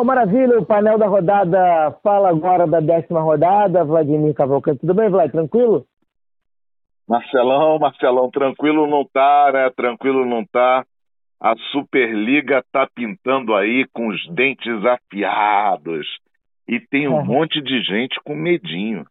Bom, maravilha, o painel da rodada fala agora da décima rodada. Vladimir Cavalcante, tudo bem, Vlad? Tranquilo? Marcelão, Marcelão, tranquilo não tá, né? Tranquilo não tá. A Superliga tá pintando aí com os dentes afiados. E tem um monte de gente com medinho.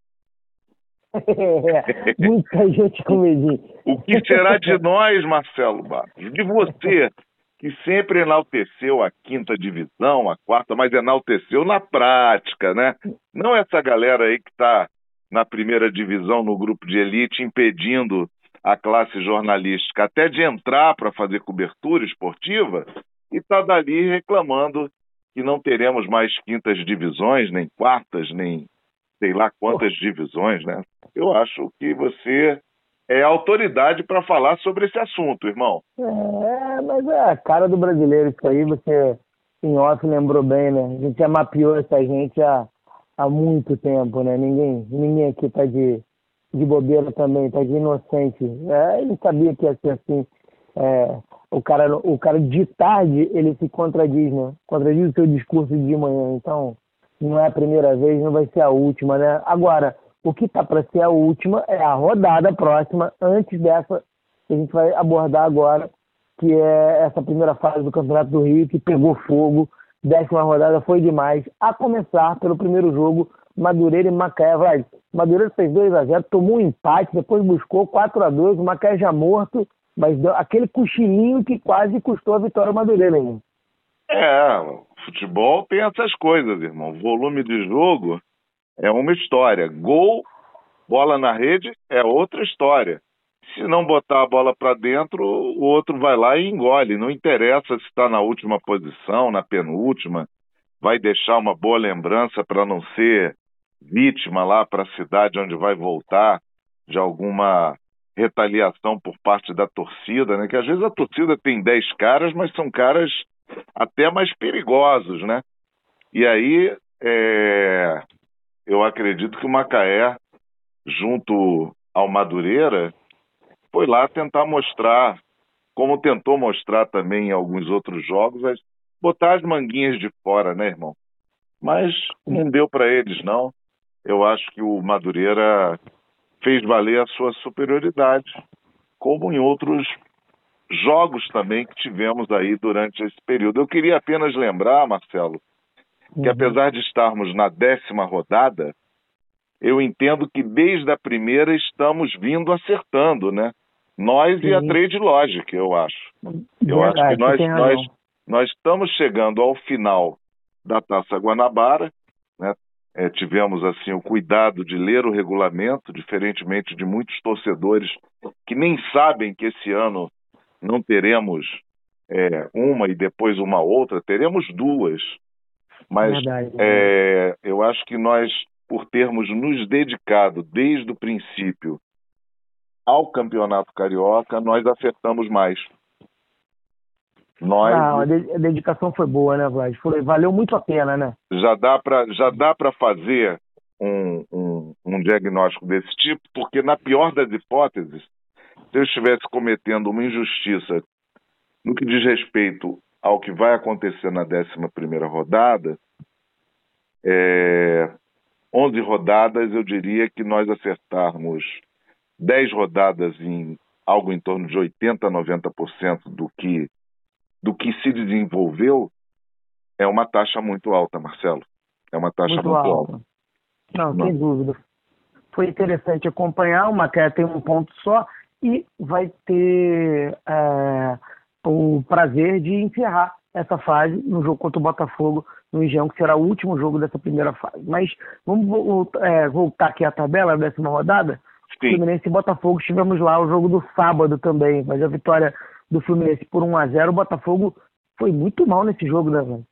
É, muita gente com medinho. o que será de nós, Marcelo Barros? De você, que sempre enalteceu a quinta divisão, a quarta, mas enalteceu na prática, né? Não essa galera aí que está na primeira divisão no grupo de elite impedindo a classe jornalística até de entrar para fazer cobertura esportiva e está dali reclamando que não teremos mais quintas divisões, nem quartas, nem sei lá quantas divisões, né? Eu acho que você é autoridade para falar sobre esse assunto, irmão. É, mas é a cara do brasileiro isso aí, você em off lembrou bem, né? A gente já mapeou essa gente há, há muito tempo, né? Ninguém, ninguém aqui tá de, de bobeira também, tá de inocente. É, ele sabia que ia ser assim. É, o cara, o cara de tarde ele se contradiz, né? Contradiz o seu discurso de manhã. Então, não é a primeira vez, não vai ser a última, né? Agora, o que está para ser a última é a rodada próxima, antes dessa que a gente vai abordar agora, que é essa primeira fase do Campeonato do Rio, que pegou fogo. Décima rodada foi demais. A começar pelo primeiro jogo, Madureira e Macaé. Vai, Madureira fez 2 a 0 tomou um empate, depois buscou 4 a 2 o Macaé já morto, mas deu aquele cochilinho que quase custou a vitória Madureira ainda. É, futebol tem essas coisas, irmão. Volume de jogo é uma história. Gol, bola na rede é outra história. Se não botar a bola para dentro, o outro vai lá e engole. Não interessa se está na última posição, na penúltima, vai deixar uma boa lembrança para não ser vítima lá para a cidade onde vai voltar de alguma retaliação por parte da torcida, né? Que às vezes a torcida tem 10 caras, mas são caras até mais perigosos, né? E aí é, eu acredito que o Macaé, junto ao Madureira, foi lá tentar mostrar, como tentou mostrar também em alguns outros jogos, botar as manguinhas de fora, né, irmão? Mas não deu para eles, não. Eu acho que o Madureira fez valer a sua superioridade, como em outros jogos também que tivemos aí durante esse período. Eu queria apenas lembrar, Marcelo, que uhum. apesar de estarmos na décima rodada, eu entendo que desde a primeira estamos vindo acertando, né? Nós Sim. e a Trade Logic, eu acho. Eu Verdade, acho que nós, nós, nós estamos chegando ao final da Taça Guanabara, né? É, tivemos assim o cuidado de ler o regulamento, diferentemente de muitos torcedores que nem sabem que esse ano não teremos é, uma e depois uma outra, teremos duas. Mas Verdade, é, eu acho que nós, por termos nos dedicado desde o princípio ao Campeonato Carioca, nós acertamos mais. Nós, ah, a dedicação foi boa, né, Vlad? Foi, valeu muito a pena, né? Já dá para já dá para fazer um, um, um diagnóstico desse tipo, porque na pior das hipóteses, se eu estivesse cometendo uma injustiça no que diz respeito ao que vai acontecer na 11 rodada, é, 11 rodadas, eu diria que nós acertarmos 10 rodadas em algo em torno de 80% a 90% do que, do que se desenvolveu, é uma taxa muito alta, Marcelo. É uma taxa muito, muito alta. alta. Não, Não, sem dúvida. Foi interessante acompanhar. O Macaé tem um ponto só e vai ter é, o prazer de encerrar essa fase no jogo contra o Botafogo no Engenhão, que será o último jogo dessa primeira fase. Mas vamos é, voltar aqui à tabela, a décima rodada. Sim. Fluminense e Botafogo, tivemos lá o jogo do sábado também, mas a vitória do Fluminense por 1 a 0 o Botafogo foi muito mal nesse jogo, né, velho?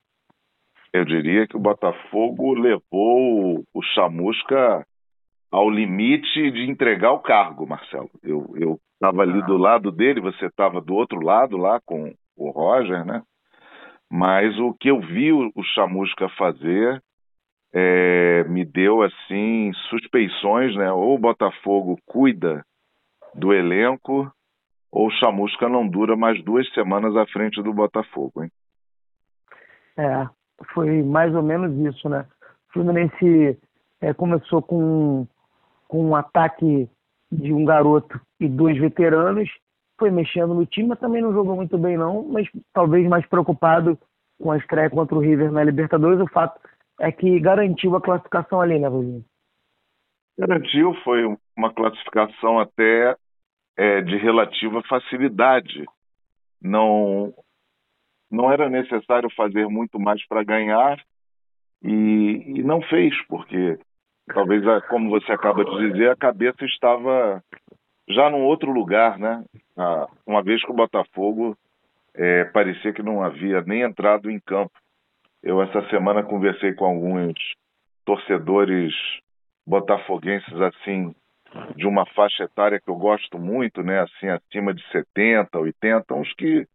Eu diria que o Botafogo levou o Chamusca ao limite de entregar o cargo, Marcelo. Eu estava ali do lado dele, você estava do outro lado lá com o Roger, né? Mas o que eu vi o, o Chamusca fazer é, me deu assim suspeições, né? Ou o Botafogo cuida do elenco, ou o Chamusca não dura mais duas semanas à frente do Botafogo, hein? É, foi mais ou menos isso, né? O Fluminense é, começou com, com um ataque de um garoto e dois veteranos, foi mexendo no time, mas também não jogou muito bem não, mas talvez mais preocupado com a estreia contra o River na Libertadores, o fato é que garantiu a classificação ali, né, Rubinho? Garantiu, foi uma classificação até é, de relativa facilidade. Não, não era necessário fazer muito mais para ganhar e, e, não fez, porque talvez, como você acaba de dizer, a cabeça estava já num outro lugar, né? Ah, uma vez que o Botafogo é, parecia que não havia nem entrado em campo. Eu essa semana conversei com alguns torcedores botafoguenses assim de uma faixa etária que eu gosto muito, né, assim acima de 70, 80, uns que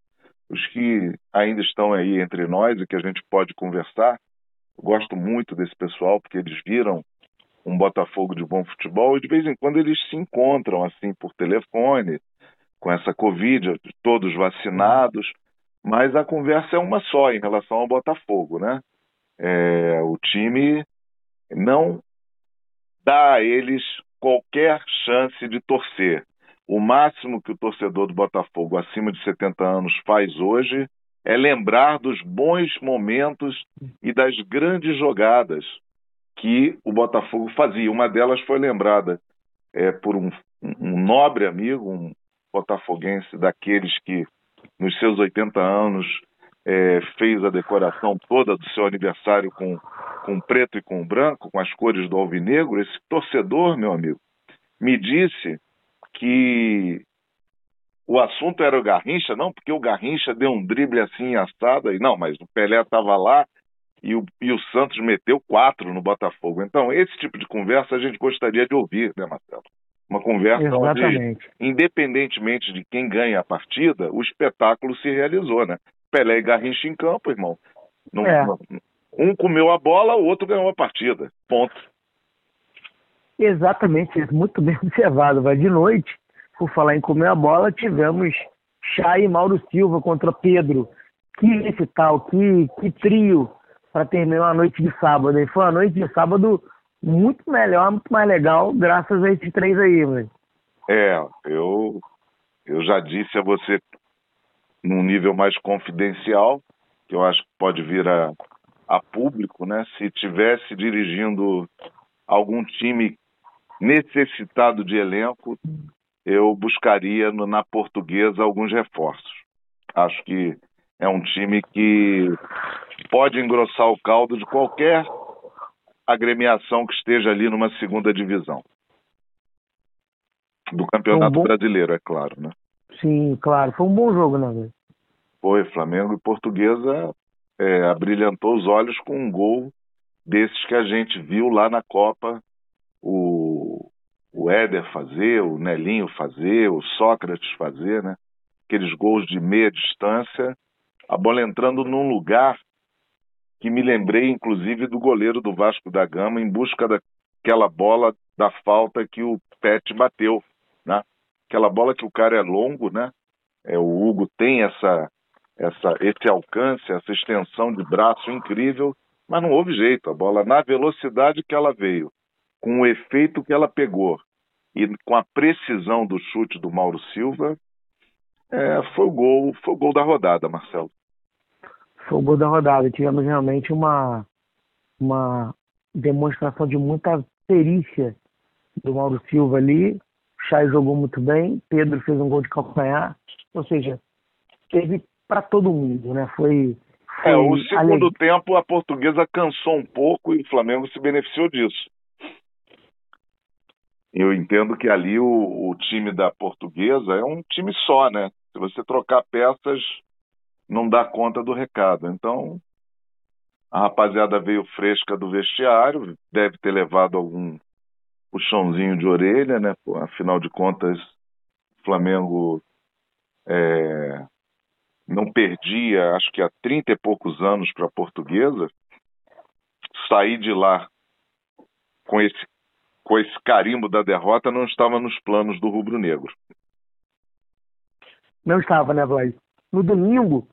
os que ainda estão aí entre nós e que a gente pode conversar. Gosto muito desse pessoal porque eles viram um Botafogo de bom futebol e de vez em quando eles se encontram assim por telefone com essa Covid, todos vacinados, mas a conversa é uma só em relação ao Botafogo, né? É, o time não dá a eles qualquer chance de torcer. O máximo que o torcedor do Botafogo acima de 70 anos faz hoje é lembrar dos bons momentos e das grandes jogadas que o Botafogo fazia. Uma delas foi lembrada é, por um, um nobre amigo, um botafoguense daqueles que, nos seus 80 anos, é, fez a decoração toda do seu aniversário com, com preto e com branco, com as cores do alvinegro. Esse torcedor, meu amigo, me disse que o assunto era o Garrincha, não, porque o Garrincha deu um drible assim assado, e não, mas o Pelé estava lá e o, e o Santos meteu quatro no Botafogo. Então, esse tipo de conversa a gente gostaria de ouvir, né, Marcelo? Uma conversa Exatamente. onde, independentemente de quem ganha a partida, o espetáculo se realizou, né? Pelé e Garrincha em campo, irmão. Não, é. um comeu a bola, o outro ganhou a partida. Ponto. Exatamente, muito bem observado. Vai de noite, por falar em comer a bola, tivemos Chay e Mauro Silva contra Pedro. Que esse tal, que, que trio para terminar a noite de sábado. E foi uma noite de sábado muito melhor, muito mais legal, graças a esses três aí, velho. É, eu, eu já disse a você num nível mais confidencial, que eu acho que pode vir a, a público, né? Se tivesse dirigindo algum time necessitado de elenco, eu buscaria no, na portuguesa alguns reforços. Acho que é um time que pode engrossar o caldo de qualquer agremiação que esteja ali numa segunda divisão. Do Campeonato um bom... Brasileiro, é claro, né? Sim, claro. Foi um bom jogo, né? Foi. Flamengo e Portuguesa é, abrilhantou os olhos com um gol desses que a gente viu lá na Copa o, o Éder fazer, o Nelinho fazer, o Sócrates fazer, né? Aqueles gols de meia distância, a bola entrando num lugar que me lembrei, inclusive, do goleiro do Vasco da Gama em busca daquela bola da falta que o Pet bateu, né? Aquela bola que o cara é longo, né? É, o Hugo tem essa, essa, esse alcance, essa extensão de braço incrível, mas não houve jeito. A bola, na velocidade que ela veio, com o efeito que ela pegou e com a precisão do chute do Mauro Silva, é, foi o gol, foi o gol da rodada, Marcelo. Foi o gol da rodada. Tivemos realmente uma, uma demonstração de muita perícia do Mauro Silva ali. O Chay jogou muito bem, Pedro fez um gol de calcanhar. Ou seja, teve para todo mundo, né? Foi, foi é, o segundo tempo a portuguesa cansou um pouco e o Flamengo se beneficiou disso. Eu entendo que ali o, o time da portuguesa é um time só, né? Se você trocar peças, não dá conta do recado. Então, a rapaziada veio fresca do vestiário, deve ter levado algum puxãozinho de orelha, né? Afinal de contas, o Flamengo é, não perdia, acho que há 30 e poucos anos para a portuguesa. Sair de lá com esse com esse carimbo da derrota não estava nos planos do rubro-negro. Não estava, né, Vlad? No domingo,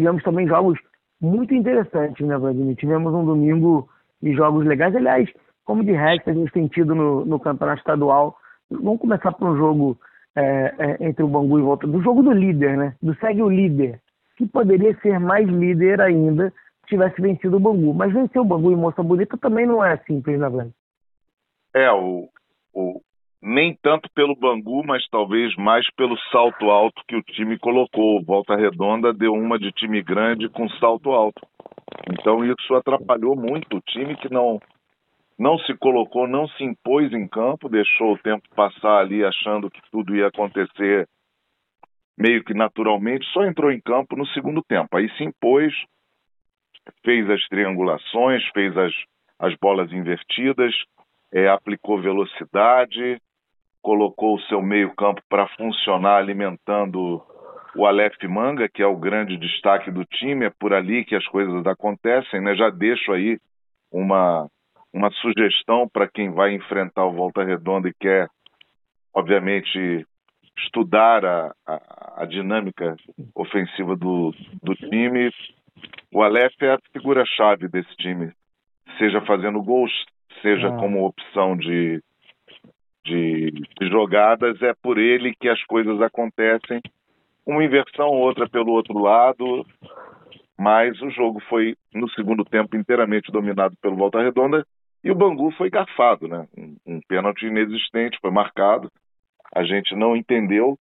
tivemos também jogos muito interessantes, né, Vladimir? Tivemos um domingo de jogos legais. Aliás, como de resto a gente tem tido no, no campeonato estadual. Vamos começar por um jogo é, é, entre o Bangu e Volta, do jogo do líder, né? Do segue o líder, que poderia ser mais líder ainda se tivesse vencido o Bangu. Mas vencer o Bangu em Moça Bonita também não é simples, né, Vlad? É, o, o, nem tanto pelo Bangu, mas talvez mais pelo salto alto que o time colocou. Volta Redonda deu uma de time grande com salto alto. Então isso atrapalhou muito o time que não não se colocou, não se impôs em campo, deixou o tempo passar ali achando que tudo ia acontecer meio que naturalmente, só entrou em campo no segundo tempo. Aí se impôs, fez as triangulações, fez as, as bolas invertidas, é, aplicou velocidade, colocou o seu meio-campo para funcionar alimentando o Aleph Manga, que é o grande destaque do time, é por ali que as coisas acontecem, né? Já deixo aí uma, uma sugestão para quem vai enfrentar o Volta Redonda e quer, obviamente, estudar a, a, a dinâmica ofensiva do, do time. O Aleph é a figura-chave desse time, seja fazendo gols, seja ah. como opção de, de, de, jogadas, é por ele que as coisas acontecem. Uma inversão, outra pelo outro lado, mas o jogo foi, no segundo tempo, inteiramente dominado pelo Volta Redonda e o Bangu foi garfado, né? Um, um pênalti inexistente foi marcado, a gente não entendeu,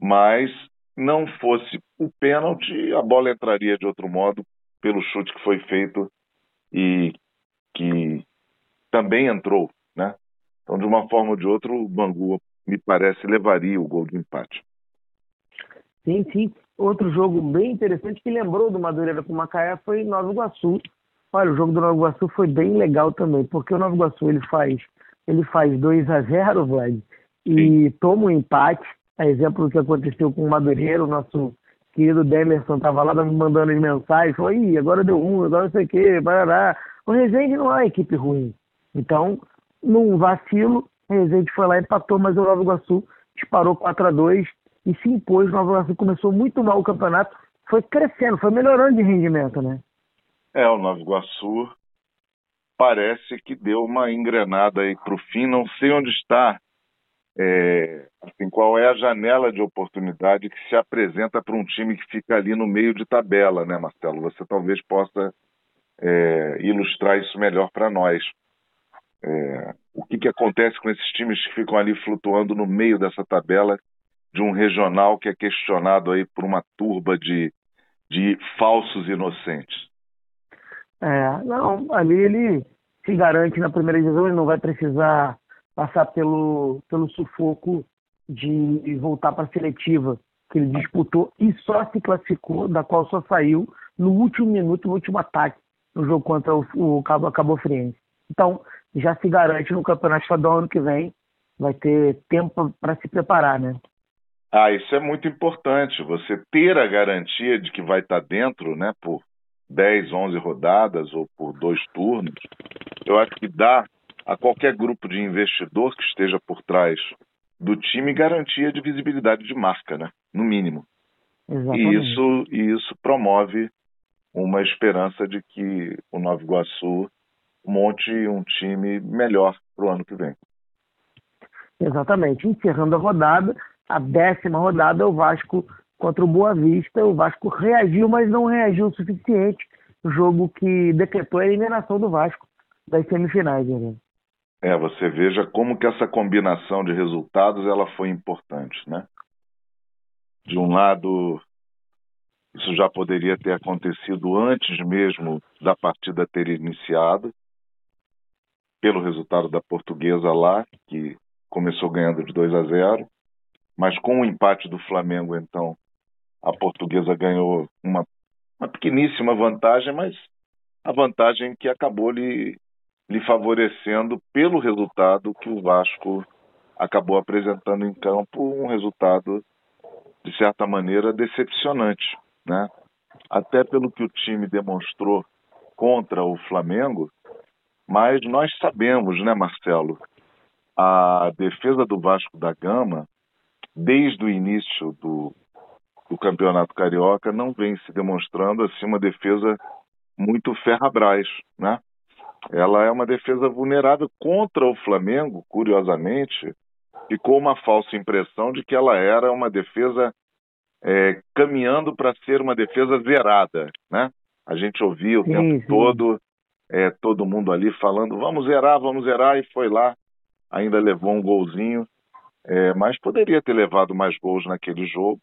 mas não fosse o pênalti, a bola entraria de outro modo pelo chute que foi feito e que também entrou? Então, de uma forma ou de outra, o Bangu, me parece, levaria o gol de empate. Sim, sim. Outro jogo bem interessante que lembrou do Madureira com o Macaé foi Nova Iguaçu. Olha, o jogo do Nova Iguaçu foi bem legal também, porque o Nova Iguaçu ele faz, ele faz 2 a 0 Vlad, e sim. toma um empate. A exemplo do que aconteceu com o Madureira, o nosso querido Demerson estava lá me mandando as mensagens, falou, agora deu um, agora não sei o quê, barará. O Resende não é uma equipe ruim. Então, num vacilo, o Resende foi lá e empatou, mas o Nova Iguaçu disparou 4 a 2 e se impôs. O Nova Iguaçu começou muito mal o campeonato, foi crescendo, foi melhorando de rendimento, né? É, o Nova Iguaçu parece que deu uma engrenada aí para o fim. Não sei onde está, é, assim, qual é a janela de oportunidade que se apresenta para um time que fica ali no meio de tabela, né, Marcelo? Você talvez possa é, ilustrar isso melhor para nós. É, o que, que acontece com esses times que ficam ali flutuando no meio dessa tabela de um regional que é questionado aí por uma turba de, de falsos inocentes? É, não, ali ele se garante na primeira divisão, ele não vai precisar passar pelo, pelo sufoco de voltar para a seletiva que ele disputou e só se classificou, da qual só saiu no último minuto, no último ataque, no jogo contra o, o Cabo, Cabo Friense. Então, já se garante no Campeonato Estadual ano que vem, vai ter tempo para se preparar, né? Ah, isso é muito importante, você ter a garantia de que vai estar dentro, né, por 10, 11 rodadas ou por dois turnos, eu acho que dá a qualquer grupo de investidor que esteja por trás do time garantia de visibilidade de marca, né? No mínimo. Exatamente. E isso, e isso promove uma esperança de que o Nova Iguaçu monte um time melhor para o ano que vem. Exatamente. Encerrando a rodada, a décima rodada, o Vasco contra o Boa Vista. O Vasco reagiu, mas não reagiu o suficiente. Jogo que decretou a eliminação do Vasco das semifinais. Né? É, você veja como que essa combinação de resultados ela foi importante, né? De um lado, isso já poderia ter acontecido antes mesmo da partida ter iniciado, pelo resultado da portuguesa lá, que começou ganhando de 2 a 0, mas com o empate do Flamengo, então, a portuguesa ganhou uma, uma pequeníssima vantagem, mas a vantagem que acabou lhe, lhe favorecendo pelo resultado que o Vasco acabou apresentando em campo, um resultado de certa maneira decepcionante, né? Até pelo que o time demonstrou contra o Flamengo, mas nós sabemos, né, Marcelo, a defesa do Vasco da Gama, desde o início do, do Campeonato Carioca não vem se demonstrando assim uma defesa muito ferrabras, né? Ela é uma defesa vulnerável contra o Flamengo, curiosamente, ficou uma falsa impressão de que ela era uma defesa é, caminhando para ser uma defesa zerada, né? A gente ouvia o sim, tempo sim. todo é, todo mundo ali falando vamos zerar, vamos zerar e foi lá, ainda levou um golzinho, é, mas poderia ter levado mais gols naquele jogo,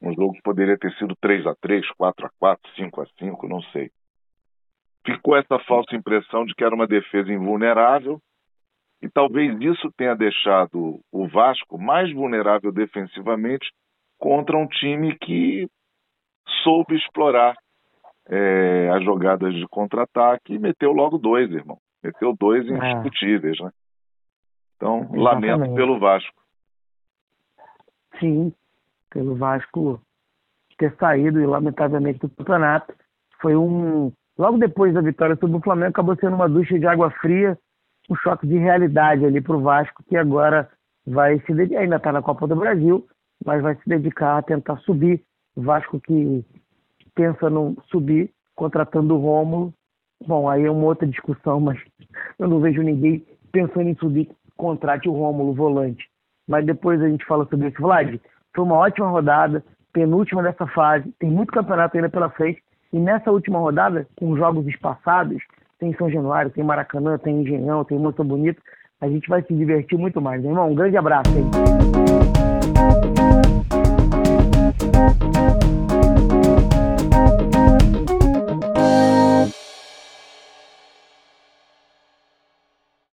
um jogo que poderia ter sido 3 a 3 4 a 4 5 a 5 não sei. Ficou essa falsa impressão de que era uma defesa invulnerável, e talvez isso tenha deixado o Vasco mais vulnerável defensivamente contra um time que soube explorar é, as jogadas de contra-ataque e meteu logo dois, irmão. Meteu dois é. indiscutíveis, né? Então, Exatamente. lamento pelo Vasco. Sim, pelo Vasco ter saído, e lamentavelmente, do campeonato. Foi um. Logo depois da vitória sobre o Flamengo, acabou sendo uma ducha de água fria um choque de realidade ali para o Vasco, que agora vai se dedicar, ainda está na Copa do Brasil, mas vai se dedicar a tentar subir. O Vasco que pensa no subir contratando o Rômulo. Bom, aí é uma outra discussão, mas eu não vejo ninguém pensando em subir contrate o Rômulo volante. Mas depois a gente fala sobre isso. Vlad, foi uma ótima rodada, penúltima dessa fase, tem muito campeonato ainda pela frente. E nessa última rodada, com jogos espaçados, tem São Januário, tem Maracanã, tem Engenhão, tem Moça bonito a gente vai se divertir muito mais, meu irmão. Um grande abraço aí.